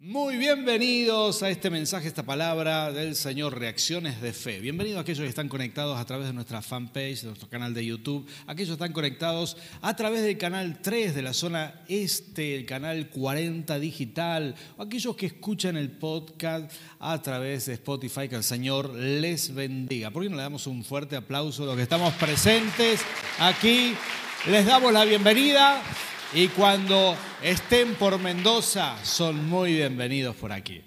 Muy bienvenidos a este mensaje, esta palabra del Señor, Reacciones de Fe. Bienvenidos a aquellos que están conectados a través de nuestra fanpage, de nuestro canal de YouTube, aquellos que están conectados a través del canal 3 de la zona este, el canal 40 digital, o aquellos que escuchan el podcast a través de Spotify, que el Señor les bendiga. ¿Por qué no le damos un fuerte aplauso a los que estamos presentes aquí? Les damos la bienvenida. Y cuando estén por Mendoza, son muy bienvenidos por aquí.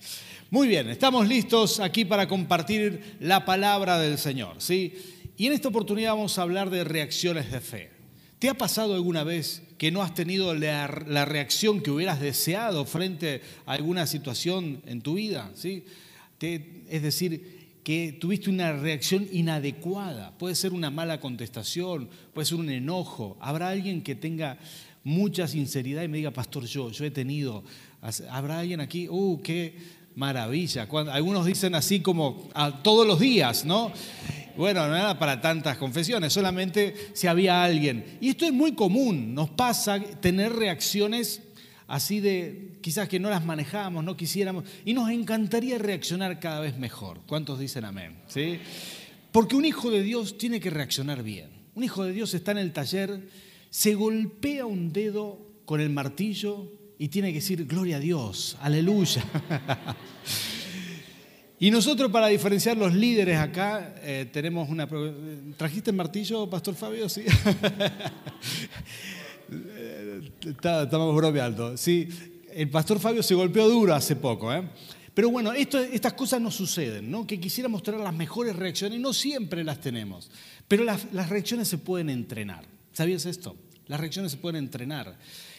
Muy bien, estamos listos aquí para compartir la palabra del Señor, ¿sí? Y en esta oportunidad vamos a hablar de reacciones de fe. ¿Te ha pasado alguna vez que no has tenido la, reacción que hubieras deseado frente a alguna situación en tu vida? ¿sí? es decir, que tuviste una reacción inadecuada. Puede ser una mala contestación, puede ser un enojo. Habrá alguien que tenga mucha sinceridad y me diga, pastor, yo, yo he tenido, ¿habrá alguien aquí? ¡Uh, qué maravilla! algunos dicen así como todos los días, ¿no? Bueno, no era para tantas confesiones, solamente si había alguien. Y esto es muy común, nos pasa tener reacciones así de, quizás que no las manejamos, no quisiéramos, y nos encantaría reaccionar cada vez mejor. ¿Cuántos dicen amén? ¿Sí? Porque un hijo de Dios tiene que reaccionar bien. Un hijo de Dios está en el taller se golpea un dedo con el martillo y tiene que decir, gloria a Dios, aleluya. y nosotros para diferenciar los líderes acá eh, tenemos una... ¿Trajiste el martillo, Pastor Fabio? Sí. Estamos bromeando. Sí, el Pastor Fabio se golpeó duro hace poco. ¿eh? Pero bueno, estas cosas no suceden, ¿no? Que quisiera mostrar las mejores reacciones, no siempre las tenemos, pero las reacciones se pueden entrenar. ¿Sabías esto? Las reacciones se pueden entrenar.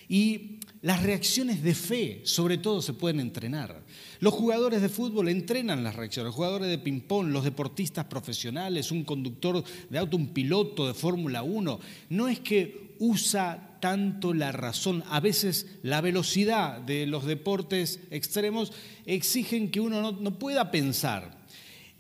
Y las reacciones de fe, sobre todo, se pueden entrenar. Los jugadores de fútbol entrenan las reacciones, los jugadores de ping-pong, los deportistas profesionales, un conductor de auto, un piloto de Fórmula 1. No es que usa tanto la razón. A veces la velocidad de los deportes extremos exigen que uno no, pueda pensar.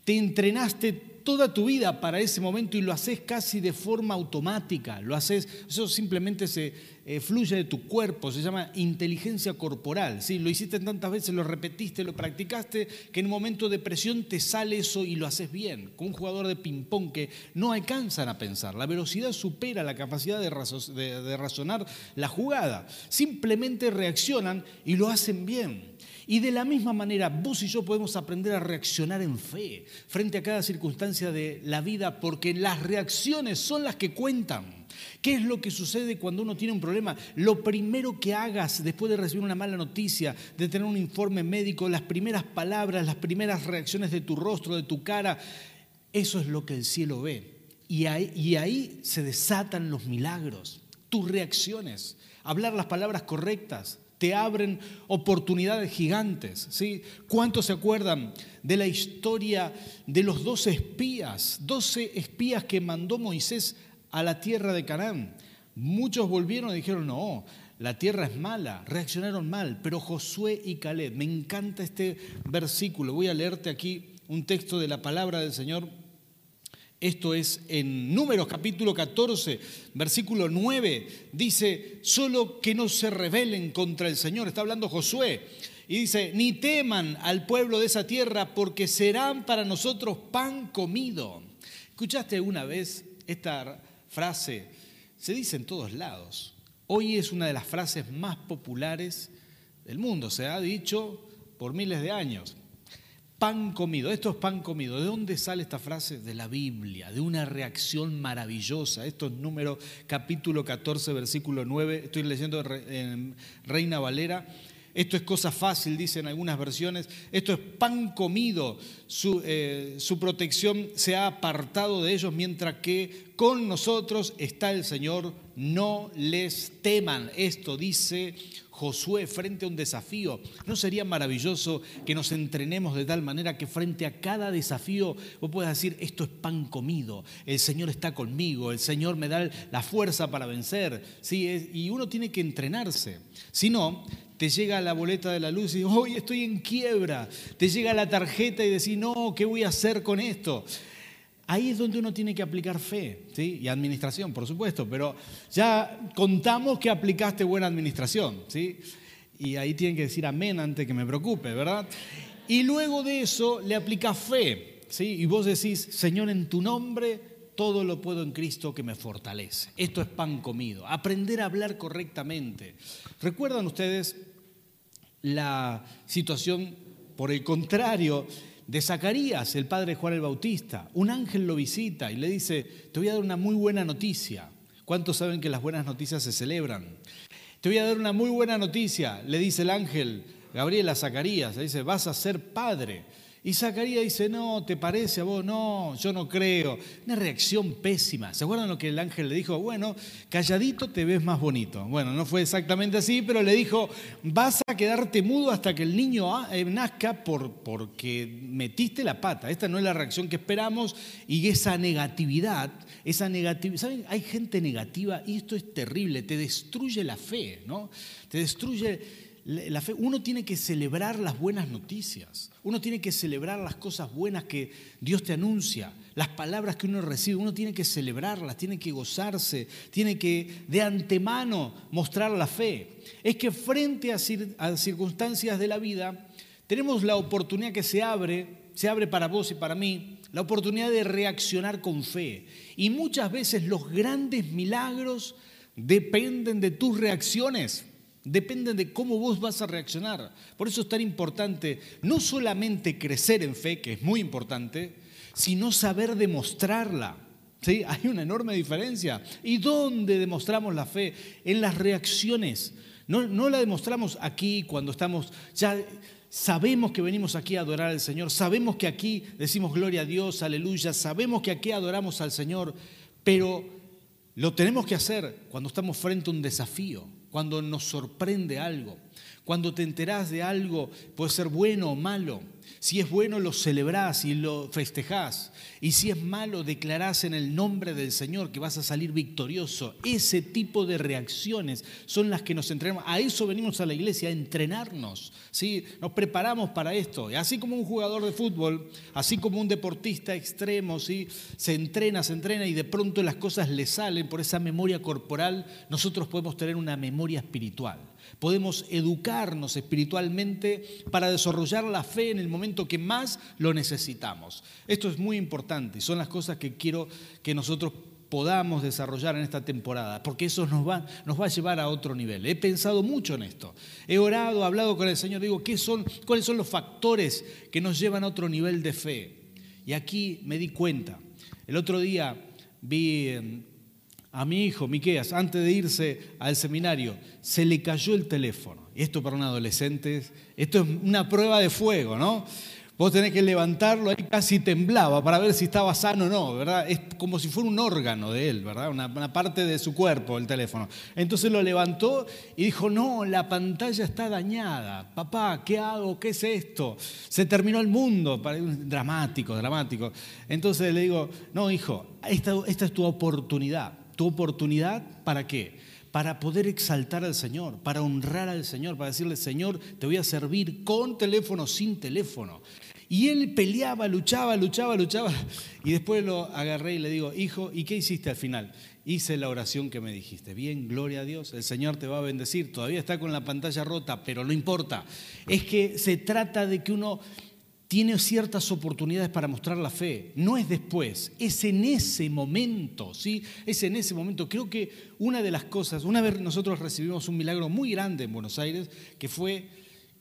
Te entrenaste toda tu vida para ese momento y lo haces casi de forma automática, lo haces, eso simplemente se eh, fluye de tu cuerpo, se llama inteligencia corporal, ¿sí? lo hiciste tantas veces, lo repetiste, lo practicaste, que en un momento de presión te sale eso y lo haces bien, con un jugador de ping-pong que no alcanzan a pensar, la velocidad supera la capacidad de, de razonar la jugada, simplemente reaccionan y lo hacen bien. Y de la misma manera, vos y yo podemos aprender a reaccionar en fe frente a cada circunstancia de la vida, porque las reacciones son las que cuentan. ¿Qué es lo que sucede cuando uno tiene un problema? Lo primero que hagas después de recibir una mala noticia, de tener un informe médico, las primeras palabras, las primeras reacciones de tu rostro, de tu cara, eso es lo que el cielo ve. Y ahí, se desatan los milagros, tus reacciones, hablar las palabras correctas, te abren oportunidades gigantes. ¿sí? ¿Cuántos se acuerdan de la historia de los doce espías? Doce espías que mandó Moisés a la tierra de Canaán. Muchos volvieron y dijeron, no, la tierra es mala, reaccionaron mal, pero Josué y Caleb, me encanta este versículo, voy a leerte aquí un texto de la palabra del Señor esto es en Números capítulo 14, versículo 9. Dice, solo que no se rebelen contra el Señor. Está hablando Josué. Y dice, ni teman al pueblo de esa tierra porque serán para nosotros pan comido. ¿Escuchaste alguna vez esta frase? Se dice en todos lados. Hoy es una de las frases más populares del mundo. Se ha dicho por miles de años pan comido. Esto es pan comido. ¿De dónde sale esta frase? De la Biblia, de una reacción maravillosa. Esto es número capítulo 14, versículo 9. Estoy leyendo en Reina Valera. Esto es cosa fácil, dicen algunas versiones. Esto es pan comido. Su, eh, su, protección se ha apartado de ellos, mientras que con nosotros está el Señor. No les teman. Esto dice Josué frente a un desafío. ¿No sería maravilloso que nos entrenemos de tal manera que frente a cada desafío vos puedas decir, esto es pan comido, el Señor está conmigo, el Señor me da la fuerza para vencer? ¿Sí? Y uno tiene que entrenarse. Si no, te llega la boleta de la luz y hoy estoy en quiebra. Te llega la tarjeta y decís, no, ¿qué voy a hacer con esto? Ahí es donde uno tiene que aplicar fe, ¿sí? Y administración, por supuesto, pero ya contamos que aplicaste buena administración, ¿sí? y ahí tienen que decir amén antes que me preocupe, ¿verdad? Y luego de eso le aplica fe, ¿sí? Y vos decís, Señor, en tu nombre todo lo puedo en Cristo que me fortalece. Esto es pan comido. Aprender a hablar correctamente. ¿Recuerdan ustedes la situación, por el contrario, de Zacarías, el padre de Juan el Bautista? Un ángel lo visita y le dice, te voy a dar una muy buena noticia. ¿Cuántos saben que las buenas noticias se celebran? Te voy a dar una muy buena noticia, le dice el ángel Gabriel a Zacarías, le dice, vas a ser padre. Y Zacarías dice, no, ¿te parece a vos? No, yo no creo. Una reacción pésima. ¿Se acuerdan lo que el ángel le dijo? Bueno, calladito te ves más bonito. Bueno, no fue exactamente así, pero le dijo, vas a quedarte mudo hasta que el niño eh, nazca por, porque metiste la pata. Esta no es la reacción que esperamos y esa negatividad, esa negatividad, ¿saben? Hay gente negativa y esto es terrible, te destruye la fe, ¿no? Te destruye la fe, uno tiene que celebrar las buenas noticias, uno tiene que celebrar las cosas buenas que Dios te anuncia, las palabras que uno recibe, uno tiene que celebrarlas, tiene que gozarse, tiene que de antemano mostrar la fe. Es que frente a, circunstancias de la vida, tenemos la oportunidad que se abre, se abre para vos y para mí, la oportunidad de reaccionar con fe. Y muchas veces los grandes milagros dependen de tus reacciones. Dependen de cómo vos vas a reaccionar. Por eso es tan importante no solamente crecer en fe, que es muy importante, sino saber demostrarla. ¿Sí? Hay una enorme diferencia. ¿Y dónde demostramos la fe? En las reacciones. No, no la demostramos aquí cuando estamos ya sabemos que venimos aquí a adorar al Señor, sabemos que aquí decimos gloria a Dios, aleluya, sabemos que aquí adoramos al Señor, pero lo tenemos que hacer cuando estamos frente a un desafío cuando nos sorprende algo, cuando te enterás de algo, puede ser bueno o malo. Si es bueno, lo celebrás y lo festejás. Y si es malo, declarás en el nombre del Señor que vas a salir victorioso. Ese tipo de reacciones son las que nos entrenamos. A eso venimos a la iglesia, a entrenarnos. ¿sí? Nos preparamos para esto. Así como un jugador de fútbol, así como un deportista extremo, ¿sí? se entrena, se entrena y de pronto las cosas le salen por esa memoria corporal, nosotros podemos tener una memoria espiritual podemos educarnos espiritualmente para desarrollar la fe en el momento que más lo necesitamos. Esto es muy importante y son las cosas que quiero que nosotros podamos desarrollar en esta temporada, porque eso nos va, nos va a llevar a otro nivel. He pensado mucho en esto. He orado, hablado con el Señor, digo, ¿qué son, ¿cuáles son los factores que nos llevan a otro nivel de fe? Y aquí me di cuenta. El otro día vi a mi hijo, Miqueas, antes de irse al seminario, se le cayó el teléfono. Esto para un adolescente, esto es una prueba de fuego, ¿no? Vos tenés que levantarlo, ahí casi temblaba para ver si estaba sano o no, ¿verdad? Es como si fuera un órgano de él, ¿verdad? Una, parte de su cuerpo, el teléfono. Entonces lo levantó y dijo, no, la pantalla está dañada. Papá, ¿qué hago? ¿Qué es esto? Se terminó el mundo. Dramático, dramático. Entonces le digo, no, hijo, esta es tu oportunidad tu oportunidad para qué? Para poder exaltar al Señor, para honrar al Señor, para decirle, Señor, te voy a servir con teléfono, sin teléfono. Y él peleaba, luchaba, luchaba, luchaba. Y después lo agarré y le digo, hijo, ¿y qué hiciste al final? Hice la oración que me dijiste. Bien, gloria a Dios, el Señor te va a bendecir. Todavía está con la pantalla rota, pero no importa. Es que se trata de que uno tiene ciertas oportunidades para mostrar la fe. No es después, es en ese momento, ¿sí? Es en ese momento. Creo que una de las cosas, una vez nosotros recibimos un milagro muy grande en Buenos Aires, que fue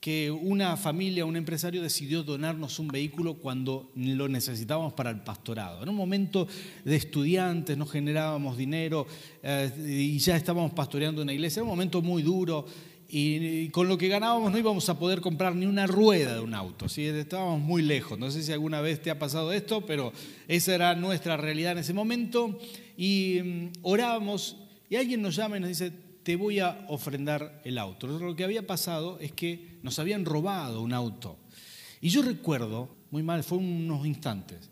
que una familia, un empresario decidió donarnos un vehículo cuando lo necesitábamos para el pastorado. En un momento de estudiantes, no generábamos dinero eh, y ya estábamos pastoreando una iglesia, era un momento muy duro y con lo que ganábamos no íbamos a poder comprar ni una rueda de un auto, ¿sí? estábamos muy lejos. No sé si alguna vez te ha pasado esto, pero esa era nuestra realidad en ese momento. Y mm, orábamos y alguien nos llama y nos dice, te voy a ofrendar el auto. Lo que había pasado es que nos habían robado un auto. Y yo recuerdo, muy mal, fue unos instantes,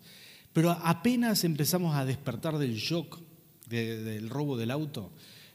pero apenas empezamos a despertar del shock del robo del auto,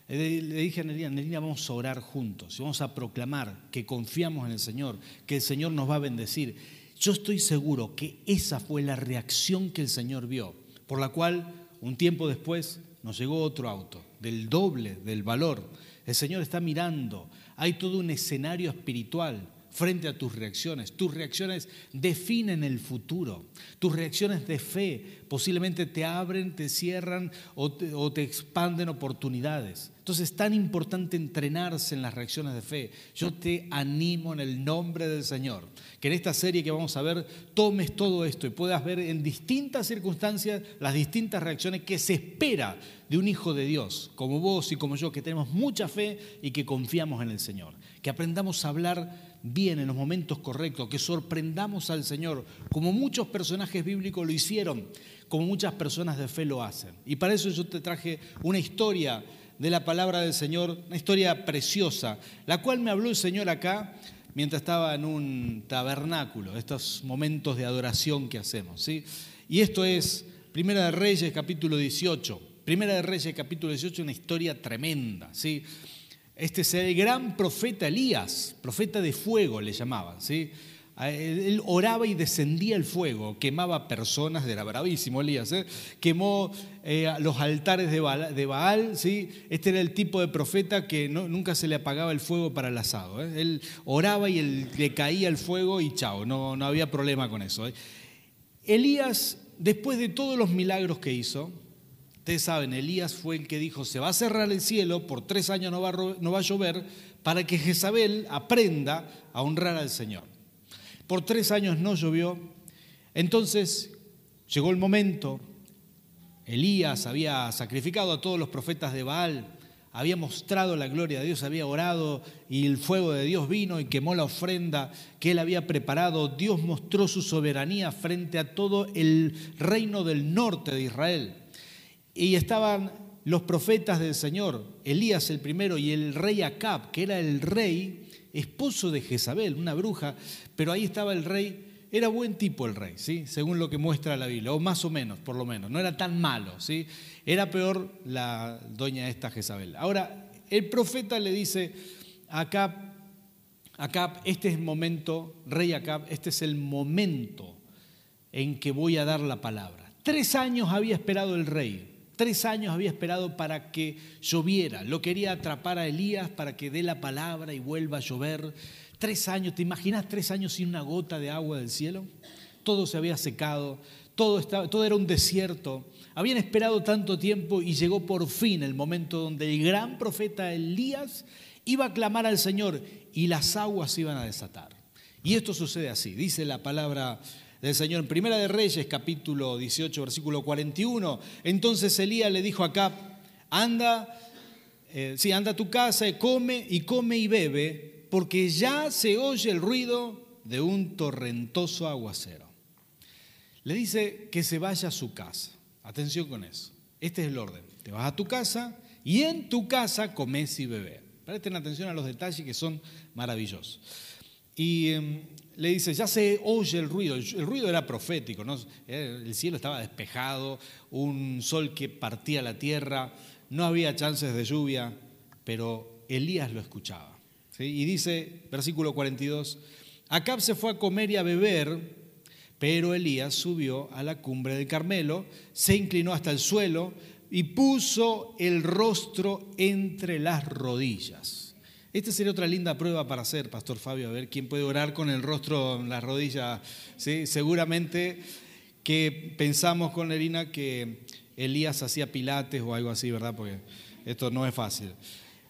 le dije a Nelina, Nelina, vamos a orar juntos, vamos a proclamar que confiamos en el Señor, que el Señor nos va a bendecir. Yo estoy seguro que esa fue la reacción que el Señor vio, por la cual un tiempo después nos llegó otro auto, del doble del valor El Señor está mirando. Hay todo un escenario espiritual frente a tus reacciones. Tus reacciones definen el futuro. Tus reacciones de fe posiblemente te abren, te cierran o te, expanden oportunidades. Entonces es tan importante entrenarse en las reacciones de fe. Yo te animo en el nombre del Señor, que en esta serie que vamos a ver tomes todo esto y puedas ver en distintas circunstancias las distintas reacciones que se espera de un hijo de Dios, como vos y como yo, que tenemos mucha fe y que confiamos en el Señor. Que aprendamos a hablar bien en los momentos correctos, que sorprendamos al Señor, como muchos personajes bíblicos lo hicieron, como muchas personas de fe lo hacen. Y para eso yo te traje una historia de la palabra del Señor, una historia preciosa, la cual me habló el Señor acá mientras estaba en un tabernáculo, estos momentos de adoración que hacemos. ¿sí? Y esto es Primera de Reyes capítulo 18. Primera de Reyes capítulo 18, una historia tremenda. ¿sí? Este es el gran profeta Elías, profeta de fuego le llamaban, ¿sí? Él oraba y descendía el fuego, quemaba personas, era bravísimo Elías, ¿eh? quemó eh, los altares de Baal, ¿sí? este era el tipo de profeta que nunca se le apagaba el fuego para el asado. ¿eh? Él oraba y le caía el fuego y chao, no, no había problema con eso. Elías, después de todos los milagros que hizo, Ustedes saben, Elías fue el que dijo, se va a cerrar el cielo, por tres años no va, a, no va a llover, para que Jezabel aprenda a honrar al Señor. Por tres años no llovió. Entonces llegó el momento, Elías había sacrificado a todos los profetas de Baal, había mostrado la gloria de Dios, había orado y el fuego de Dios vino y quemó la ofrenda que él había preparado. Dios mostró su soberanía frente a todo el reino del norte de Israel. Y estaban los profetas del Señor, Elías el primero y el rey Acab, que era el rey, esposo de Jezabel, una bruja, pero ahí estaba el rey, era buen tipo el rey, ¿sí? según lo que muestra la Biblia, o más o menos, por lo menos, no era tan malo, ¿sí? era peor la doña esta Jezabel. Ahora, el profeta le dice a Acab, Acab, este es el momento, rey Acab, este es el momento en que voy a dar la palabra. Tres años había esperado el rey, Tres años había esperado para que lloviera. Lo quería atrapar a Elías para que dé la palabra y vuelva a llover. Tres años, ¿te imaginas tres años sin una gota de agua del cielo? Todo se había secado, todo, estaba, todo era un desierto. Habían esperado tanto tiempo y llegó por fin el momento donde el gran profeta Elías iba a clamar al Señor y las aguas iban a desatar. Y esto sucede así, dice la palabra del Señor. En Primera de Reyes, capítulo 18, versículo 41. Entonces Elías le dijo acá, anda, eh, sí, anda a tu casa, come y come y bebe, porque ya se oye el ruido de un torrentoso aguacero. Le dice que se vaya a su casa. Atención con eso. Este es el orden. Te vas a tu casa y en tu casa comes y bebes. Presten atención a los detalles que son maravillosos. Y em, le dice, ya se oye el ruido, el ruido era profético, ¿no? Eh, el cielo estaba despejado, un sol que partía la tierra, no había chances de lluvia, pero Elías lo escuchaba. Y dice, versículo 42, Acab se fue a comer y a beber, pero Elías subió a la cumbre del Carmelo, se inclinó hasta el suelo y puso el rostro entre las rodillas. Esta sería otra linda prueba para hacer, Pastor Fabio, a ver quién puede orar con el rostro en las rodillas. ¿sí? Seguramente que pensamos con Lerina que Elías hacía pilates o algo así, ¿verdad? Porque esto no es fácil.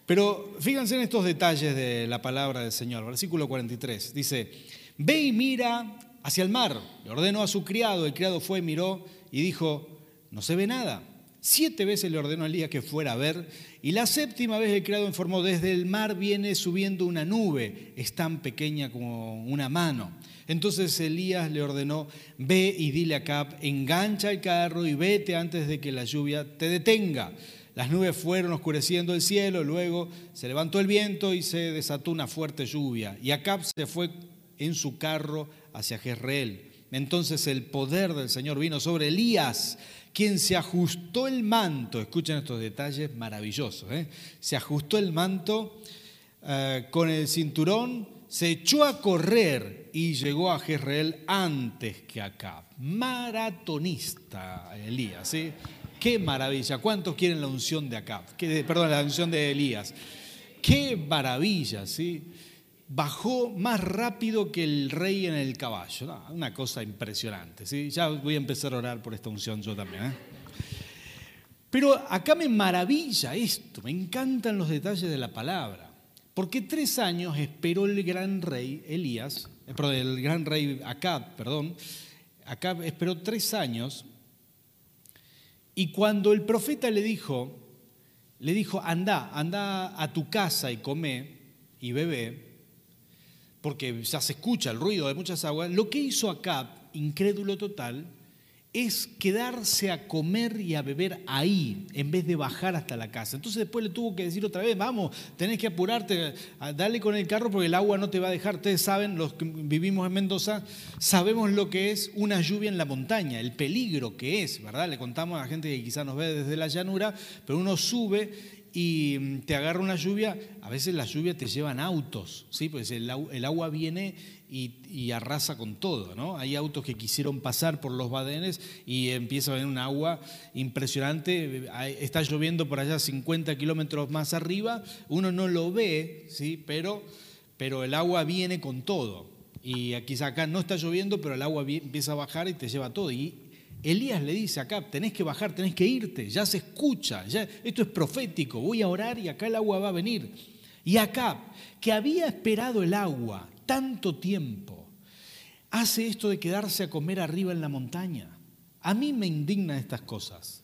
Pero fíjense en estos detalles de la palabra del Señor. Versículo 43 dice, ve y mira hacia el mar. Le ordenó a su criado, el criado fue, miró y dijo, no se ve nada. Siete veces le ordenó a Elías que fuera a ver, y la séptima vez el criado informó, desde el mar viene subiendo una nube, es tan pequeña como una mano. Entonces Elías le ordenó, ve y dile a Cap, engancha el carro y vete antes de que la lluvia te detenga. Las nubes fueron oscureciendo el cielo, luego se levantó el viento y se desató una fuerte lluvia. Y Acab se fue en su carro hacia Jezreel. Entonces el poder del Señor vino sobre Elías quien se ajustó el manto, escuchen estos detalles maravillosos, ¿eh? se ajustó el manto eh, con el cinturón, se echó a correr y llegó a Jezreel antes que acá. Maratonista Elías, ¿sí? Qué maravilla. ¿Cuántos quieren la unción de acá? Perdón, la unción de Elías. qué maravilla, ¿sí? Bajó más rápido que el rey en el caballo. una cosa impresionante, ¿sí? Ya voy a empezar a orar por esta unción yo también, ¿eh? Pero acá me maravilla esto, me encantan los detalles de la palabra. Porque tres años esperó el gran rey Elías, eh, perdón, el gran rey Acab, perdón, Acab esperó tres años y cuando el profeta le dijo, le dijo, anda, anda a tu casa y come y bebe, porque ya se escucha el ruido de muchas aguas, lo que hizo Acab, incrédulo total, es quedarse a comer y a beber ahí, en vez de bajar hasta la casa. Entonces después le tuvo que decir otra vez, vamos, tenés que apurarte, dale con el carro porque el agua no te va a dejar. Ustedes saben, los que vivimos en Mendoza, sabemos lo que es una lluvia en la montaña, el peligro que es, ¿verdad? Le contamos a la gente que quizás nos ve desde la llanura, pero uno sube y te agarra una lluvia, a veces la lluvia te llevan autos, ¿sí? Pues el, el agua viene y, arrasa con todo. ¿no? Hay autos que quisieron pasar por los badenes y empieza a venir un agua impresionante. Está lloviendo por allá 50 kilómetros más arriba, uno no lo ve, ¿sí? pero, pero el agua viene con todo. Y aquí acá no está lloviendo, pero el agua empieza a bajar y te lleva todo. Y Elías le dice acá, tenés que bajar, tenés que irte, ya se escucha, esto es profético, voy a orar y acá el agua va a venir. Y acá, que había esperado el agua tanto tiempo, hace esto de quedarse a comer arriba en la montaña. A mí me indignan estas cosas,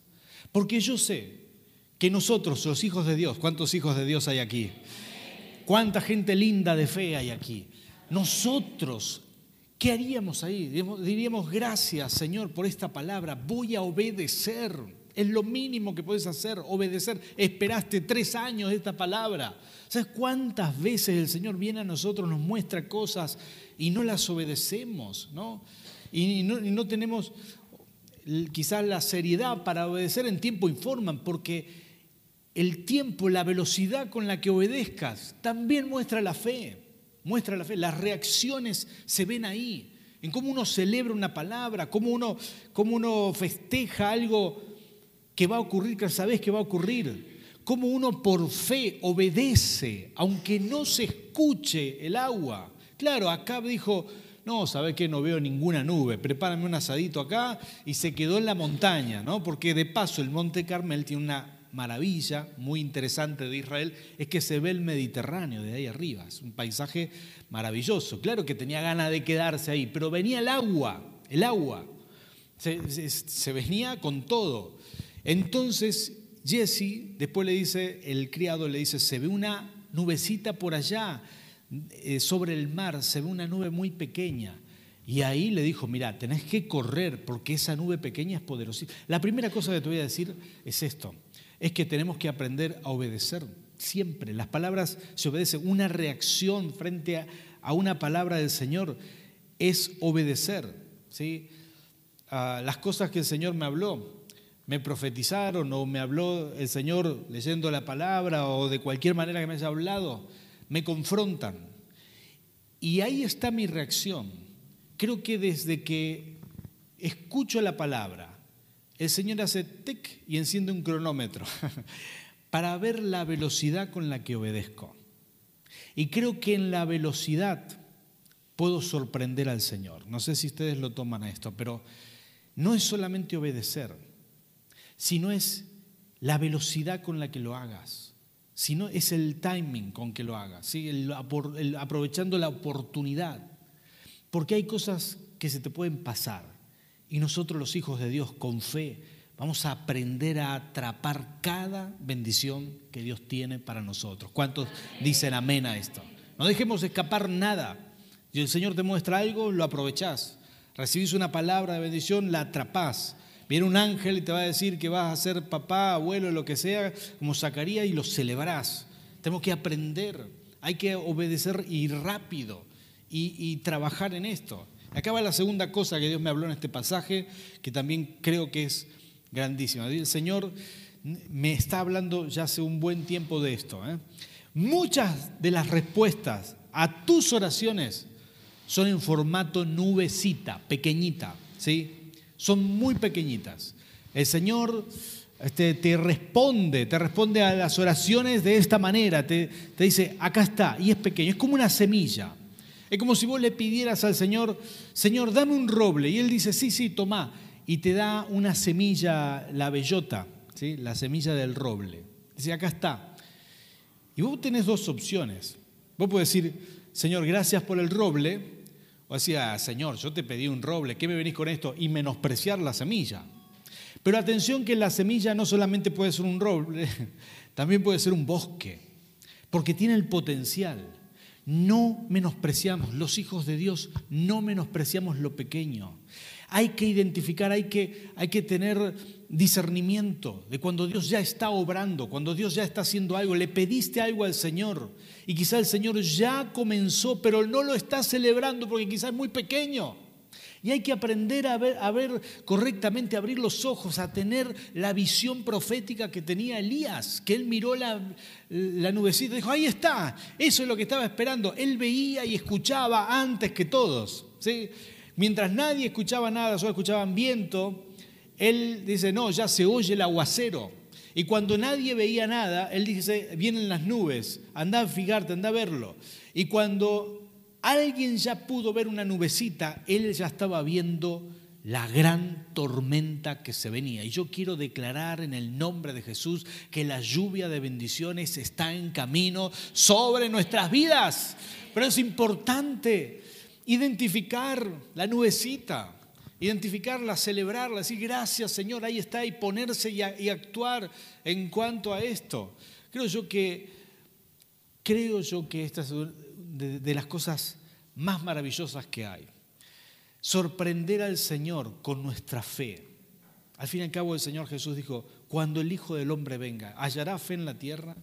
porque yo sé que nosotros, los hijos de Dios, ¿cuántos hijos de Dios hay aquí? ¿Cuánta gente linda de fe hay aquí? Nosotros, ¿qué haríamos ahí? Diríamos, gracias Señor por esta palabra, voy a obedecer. Es lo mínimo que puedes hacer, obedecer. Esperaste tres años esta palabra. ¿Sabes cuántas veces el Señor viene a nosotros, nos muestra cosas y no las obedecemos? ¿no? Y, no, tenemos quizás la seriedad para obedecer en tiempo y forma, porque el tiempo, la velocidad con la que obedezcas también muestra la fe. Muestra la fe. Las reacciones se ven ahí. En cómo uno celebra una palabra, cómo uno, cómo uno festeja algo que va a ocurrir, que sabes que va a ocurrir cómo uno por fe obedece, aunque no se escuche el agua. Claro, acá dijo, no, ¿sabes qué? No veo ninguna nube, prepárame un asadito acá y se quedó en la montaña, ¿no? Porque de paso el Monte Carmel tiene una maravilla muy interesante de Israel, es que se ve el Mediterráneo de ahí arriba, es un paisaje maravilloso. Claro que tenía ganas de quedarse ahí, pero venía el agua, el agua, se, venía con todo. Entonces Jesse después le dice, el criado le dice, se ve una nubecita por allá, eh, sobre el mar, se ve una nube muy pequeña. Y ahí le dijo, mira, tenés que correr porque esa nube pequeña es poderosa. La primera cosa que te voy a decir es esto, es que tenemos que aprender a obedecer siempre. Las palabras se obedecen. Una reacción frente a, una palabra del Señor es obedecer. ¿sí? Ah, las cosas que el Señor me habló, me profetizaron o me habló el Señor leyendo la palabra o de cualquier manera que me haya hablado, me confrontan. Y ahí está mi reacción. Creo que desde que escucho la palabra, el Señor hace tic y enciende un cronómetro para ver la velocidad con la que obedezco. Y creo que en la velocidad puedo sorprender al Señor. No sé si ustedes lo toman a esto, pero no es solamente obedecer sino es la velocidad con la que lo hagas, sino es el timing con que lo hagas, ¿sí? aprovechando la oportunidad. Porque hay cosas que se te pueden pasar y nosotros los hijos de Dios con fe vamos a aprender a atrapar cada bendición que Dios tiene para nosotros. ¿Cuántos dicen amén a esto? No dejemos escapar nada. Si el Señor te muestra algo, lo aprovechás. Recibís una palabra de bendición, la atrapás. Viene un ángel y te va a decir que vas a ser papá, abuelo, lo que sea, como Zacarías, y lo celebrás. Tenemos que aprender, hay que obedecer y rápido y, trabajar en esto. Acá va la segunda cosa que Dios me habló en este pasaje, que también creo que es grandísima. El Señor me está hablando ya hace un buen tiempo de esto. ¿eh? Muchas de las respuestas a tus oraciones son en formato nubecita, pequeñita, ¿sí? son muy pequeñitas. El Señor este, te responde, te responde a las oraciones de esta manera, te, te dice, acá está, y es pequeño, es como una semilla. Es como si vos le pidieras al Señor, Señor, dame un roble, y Él dice, sí, sí, toma, y te da una semilla, la bellota, ¿sí? la semilla del roble. Dice, acá está. Y vos tenés dos opciones. Vos podés decir, Señor, gracias por el roble, o decía, Señor, yo te pedí un roble, ¿qué me venís con esto? Y menospreciar la semilla. Pero atención que la semilla no solamente puede ser un roble, también puede ser un bosque, porque tiene el potencial. No menospreciamos, los hijos de Dios, no menospreciamos lo pequeño. Hay que identificar, hay que, hay que tener discernimiento de cuando Dios ya está obrando, cuando Dios ya está haciendo algo. Le pediste algo al Señor y quizá el Señor ya comenzó, pero no lo está celebrando porque quizá es muy pequeño. Y hay que aprender a ver, correctamente, a abrir los ojos, a tener la visión profética que tenía Elías, que él miró la, la nubecita y dijo, ahí está, eso es lo que estaba esperando. Él veía y escuchaba antes que todos. ¿sí? Mientras nadie escuchaba nada, solo escuchaban viento, él dice, no, ya se oye el aguacero. Y cuando nadie veía nada, él dice, vienen las nubes, anda a fijarte, anda a verlo. Y cuando alguien ya pudo ver una nubecita, él ya estaba viendo la gran tormenta que se venía. Y yo quiero declarar en el nombre de Jesús que la lluvia de bendiciones está en camino sobre nuestras vidas. Pero es importante identificar la nubecita, identificarla, celebrarla, decir gracias Señor, ahí está, y ponerse y, actuar en cuanto a esto. Creo yo que, creo yo que esta es de, las cosas más maravillosas que hay. Sorprender al Señor con nuestra fe. Al fin y al cabo el Señor Jesús dijo, cuando el Hijo del Hombre venga, ¿hallará fe en la tierra?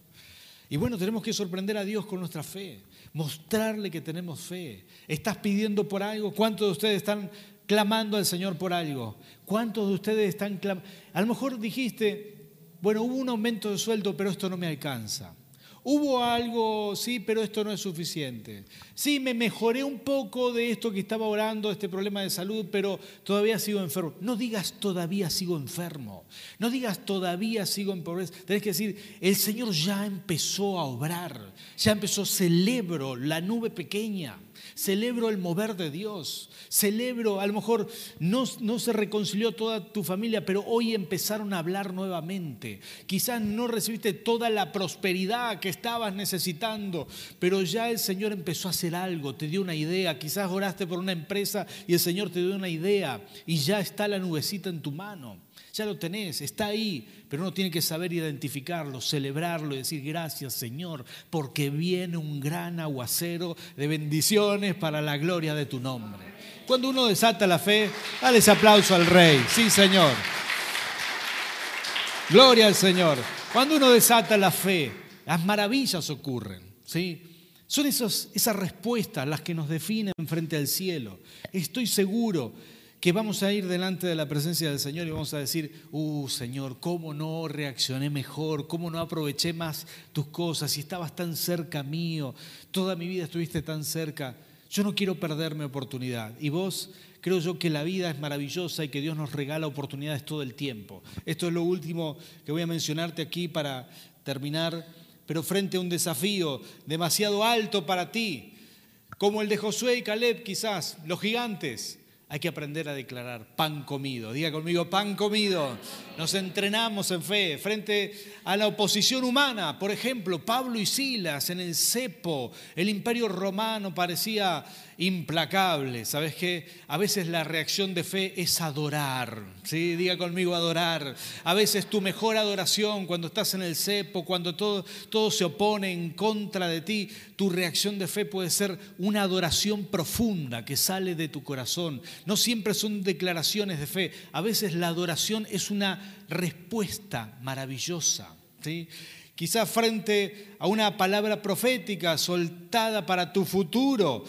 Y bueno, tenemos que sorprender a Dios con nuestra fe, mostrarle que tenemos fe. ¿Estás pidiendo por algo? ¿Cuántos de ustedes están clamando al Señor por algo? ¿Cuántos de ustedes están clamando? A lo mejor dijiste, bueno, hubo un aumento de sueldo, pero esto no me alcanza. Hubo algo, sí, pero esto no es suficiente. Sí, me mejoré un poco de esto que estaba orando, este problema de salud, pero todavía sigo enfermo. No digas todavía sigo enfermo. No digas todavía sigo en pobreza. Tenés que decir, el Señor ya empezó a obrar. Ya empezó, celebro la nube pequeña. Celebro el mover de Dios. Celebro, a lo mejor no, no, se reconcilió toda tu familia, pero hoy empezaron a hablar nuevamente. Quizás no recibiste toda la prosperidad que estabas necesitando, pero ya el Señor empezó a hacer algo, te dio una idea. Quizás oraste por una empresa y el Señor te dio una idea y ya está la nubecita en tu mano. Ya lo tenés, está ahí, pero uno tiene que saber identificarlo, celebrarlo y decir gracias Señor, porque viene un gran aguacero de bendiciones para la gloria de tu nombre. Cuando uno desata la fe, dale ese aplauso al Rey, sí Señor. Gloria al Señor. Cuando uno desata la fe, las maravillas ocurren, ¿sí? Son esos, esas respuestas las que nos definen frente al cielo. Estoy seguro que vamos a ir delante de la presencia del Señor y vamos a decir, uh Señor, ¿cómo no reaccioné mejor? ¿Cómo no aproveché más tus cosas? Si estabas tan cerca mío, toda mi vida estuviste tan cerca. Yo no quiero perder mi oportunidad. Y vos, creo yo que la vida es maravillosa y que Dios nos regala oportunidades todo el tiempo. Esto es lo último que voy a mencionarte aquí para terminar, pero frente a un desafío demasiado alto para ti, como el de Josué y Caleb quizás, los gigantes hay que aprender a declarar pan comido. Diga conmigo, pan comido. Nos entrenamos en fe frente a la oposición humana. Por ejemplo, Pablo y Silas en el cepo. El imperio romano parecía implacable. ¿Sabes qué? A veces la reacción de fe es adorar. ¿sí? Diga conmigo adorar. A veces tu mejor adoración cuando estás en el cepo, cuando todo, todo se opone en contra de ti, tu reacción de fe puede ser una adoración profunda que sale de tu corazón. No siempre son declaraciones de fe. A veces la adoración es una respuesta maravillosa. ¿sí? Quizás frente a una palabra profética soltada para tu futuro,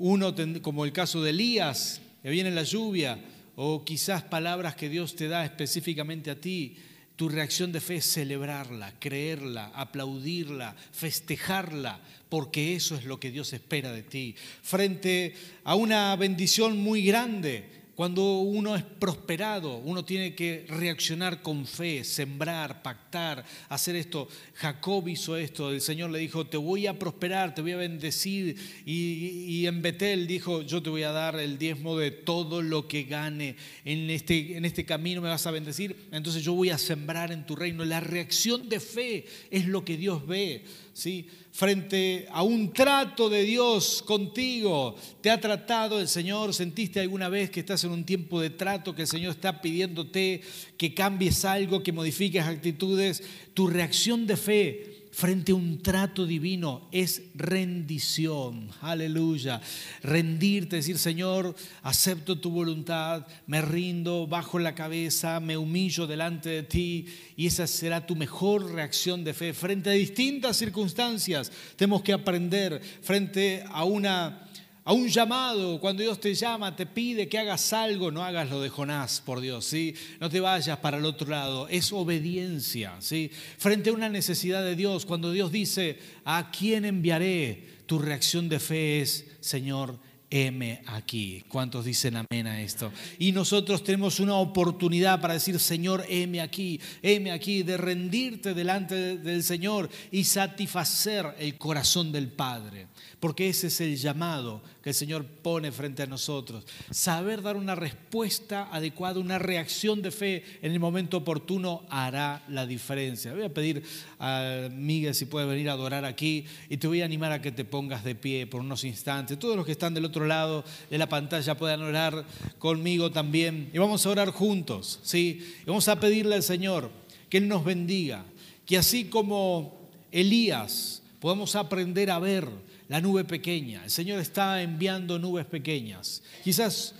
uno, como el caso de Elías, que viene la lluvia, o quizás palabras que Dios te da específicamente a ti, tu reacción de fe es celebrarla, creerla, aplaudirla, festejarla, porque eso es lo que Dios espera de ti. Frente a una bendición muy grande, Cuando uno es prosperado, uno tiene que reaccionar con fe, sembrar, pactar, hacer esto. Jacob hizo esto, el Señor le dijo, te voy a prosperar, te voy a bendecir. Y, en Betel dijo, yo te voy a dar el diezmo de todo lo que gane. En este, en este camino me vas a bendecir, entonces yo voy a sembrar en tu reino. La reacción de fe es lo que Dios ve. ¿Sí? frente a un trato de Dios contigo. ¿Te ha tratado el Señor? ¿Sentiste alguna vez que estás en un tiempo de trato, que el Señor está pidiéndote que cambies algo, que modifiques actitudes? Tu reacción de fe frente a un trato divino es rendición. Aleluya. Rendirte, decir, Señor, acepto tu voluntad, me rindo, bajo la cabeza, me humillo delante de ti y esa será tu mejor reacción de fe frente a distintas circunstancias. Tenemos que aprender frente a una a un llamado, cuando Dios te llama, te pide que hagas algo, no hagas lo de Jonás, por Dios, ¿sí? No te vayas para el otro lado, es obediencia, ¿sí? Frente a una necesidad de Dios, cuando Dios dice, ¿a quién enviaré? Tu reacción de fe es, Señor, heme aquí. ¿Cuántos dicen amén a esto? Y nosotros tenemos una oportunidad para decir, Señor, heme aquí, heme aquí, de rendirte delante del Señor y satisfacer el corazón del Padre porque ese es el llamado que el Señor pone frente a nosotros. Saber dar una respuesta adecuada, una reacción de fe en el momento oportuno hará la diferencia. Voy a pedir a Miguel si puede venir a adorar aquí y te voy a animar a que te pongas de pie por unos instantes. Todos los que están del otro lado de la pantalla puedan orar conmigo también y vamos a orar juntos, ¿sí? Y vamos a pedirle al Señor que Él nos bendiga, que así como Elías podamos aprender a ver la nube pequeña. El Señor está enviando nubes pequeñas. Quizás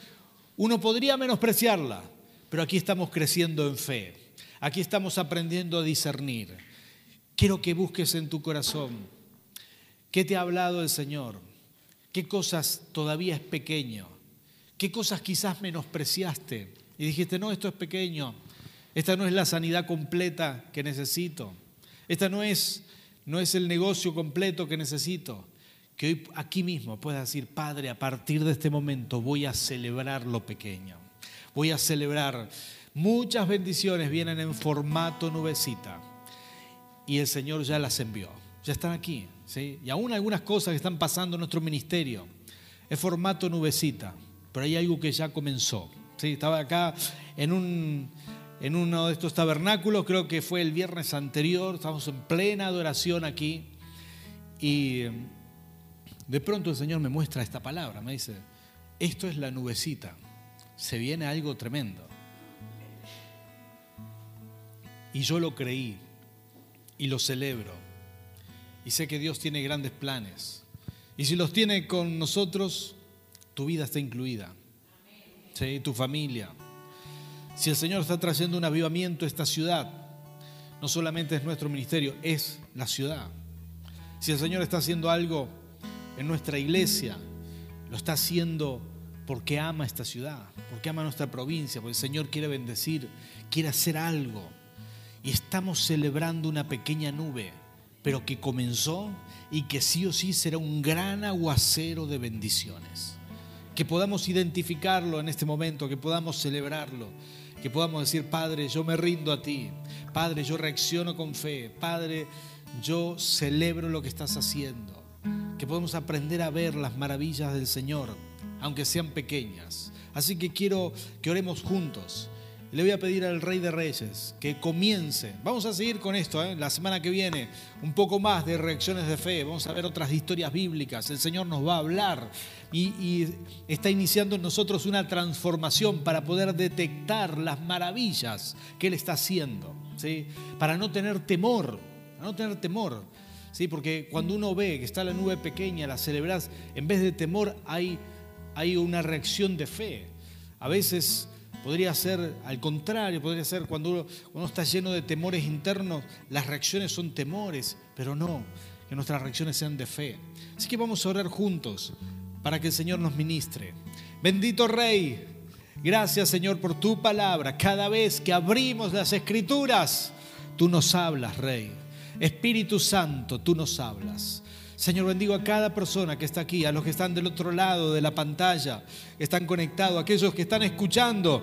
uno podría menospreciarla, pero aquí estamos creciendo en fe. Aquí estamos aprendiendo a discernir. Quiero que busques en tu corazón qué te ha hablado el Señor, qué cosas todavía es pequeño, qué cosas quizás menospreciaste y dijiste, no, esto es pequeño, esta no es la sanidad completa que necesito, esta no es, no es el negocio completo que necesito que hoy aquí mismo puedas decir, Padre, a partir de este momento voy a celebrar lo pequeño. Voy a celebrar. Muchas bendiciones vienen en formato nubecita y el Señor ya las envió. Ya están aquí. ¿sí? Y aún algunas cosas que están pasando en nuestro ministerio es formato nubecita, pero hay algo que ya comenzó. ¿sí? Estaba acá en un, en uno de estos tabernáculos, creo que fue el viernes anterior, estamos en plena adoración aquí y de pronto el Señor me muestra esta palabra, me dice, esto es la nubecita, se viene algo tremendo. Y yo lo creí y lo celebro. Y sé que Dios tiene grandes planes. Y si los tiene con nosotros, tu vida está incluida. Tu familia. Si el Señor está trayendo un avivamiento a esta ciudad, no solamente es nuestro ministerio, es la ciudad. Si el Señor está haciendo algo en nuestra iglesia, lo está haciendo porque ama esta ciudad, porque ama nuestra provincia, porque el Señor quiere bendecir, quiere hacer algo. Y estamos celebrando una pequeña nube, pero que comenzó y que sí o sí será un gran aguacero de bendiciones. Que podamos identificarlo en este momento, que podamos celebrarlo, que podamos decir, Padre, yo me rindo a ti, Padre, yo reacciono con fe, Padre, yo celebro lo que estás haciendo que podemos aprender a ver las maravillas del Señor, aunque sean pequeñas. Así que quiero que oremos juntos. Le voy a pedir al Rey de Reyes que comience. Vamos a seguir con esto ¿eh? la semana que viene, un poco más de reacciones de fe. Vamos a ver otras historias bíblicas. El Señor nos va a hablar y, está iniciando en nosotros una transformación para poder detectar las maravillas que Él está haciendo. ¿sí? Para no tener temor, para no tener temor. ¿Sí? porque cuando uno ve que está la nube pequeña, la celebras, en vez de temor hay, hay una reacción de fe. A veces podría ser al contrario, podría ser cuando uno, está lleno de temores internos, las reacciones son temores, pero no, que nuestras reacciones sean de fe. Así que vamos a orar juntos para que el Señor nos ministre. Bendito Rey, gracias Señor por tu palabra. Cada vez que abrimos las escrituras, tú nos hablas, Rey. Espíritu Santo, tú nos hablas. Señor, bendigo a cada persona que está aquí, a los que están del otro lado de la pantalla, están conectados, a aquellos que están escuchando,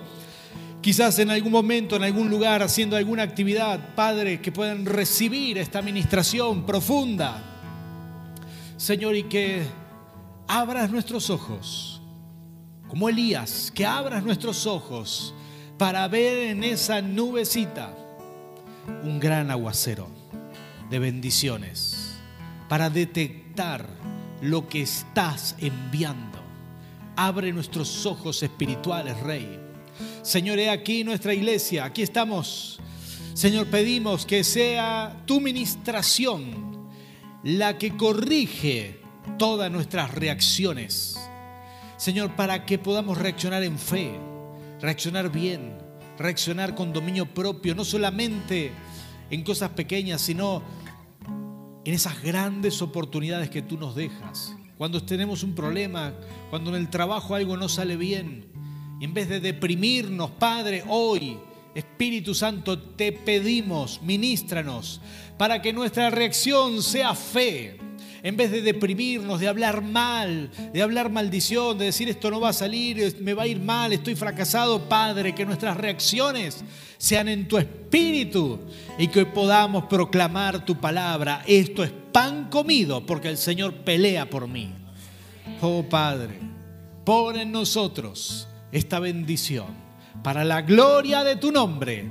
quizás en algún momento, en algún lugar, haciendo alguna actividad, Padre, que puedan recibir esta administración profunda. Señor, y que abras nuestros ojos, como Elías, que abras nuestros ojos para ver en esa nubecita un gran aguacero de bendiciones, para detectar lo que estás enviando. Abre nuestros ojos espirituales, Rey. Señor, he aquí nuestra iglesia, aquí estamos. Señor, pedimos que sea tu ministración la que corrige todas nuestras reacciones. Señor, para que podamos reaccionar en fe, reaccionar bien, reaccionar con dominio propio, no solamente en cosas pequeñas, sino en esas grandes oportunidades que tú nos dejas. Cuando tenemos un problema, cuando en el trabajo algo no sale bien, y en vez de deprimirnos, Padre, hoy, Espíritu Santo, te pedimos, ministranos, para que nuestra reacción sea fe en vez de deprimirnos, de hablar mal, de hablar maldición, de decir esto no va a salir, me va a ir mal, estoy fracasado, Padre, que nuestras reacciones sean en tu espíritu y que podamos proclamar tu palabra. Esto es pan comido porque el Señor pelea por mí. Oh Padre, pon en nosotros esta bendición para la gloria de tu nombre.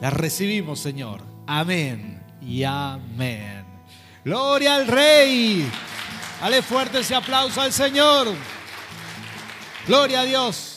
La recibimos, Señor. Amén y amén. Gloria al Rey. Dale fuerte ese aplauso al Señor. Gloria a Dios.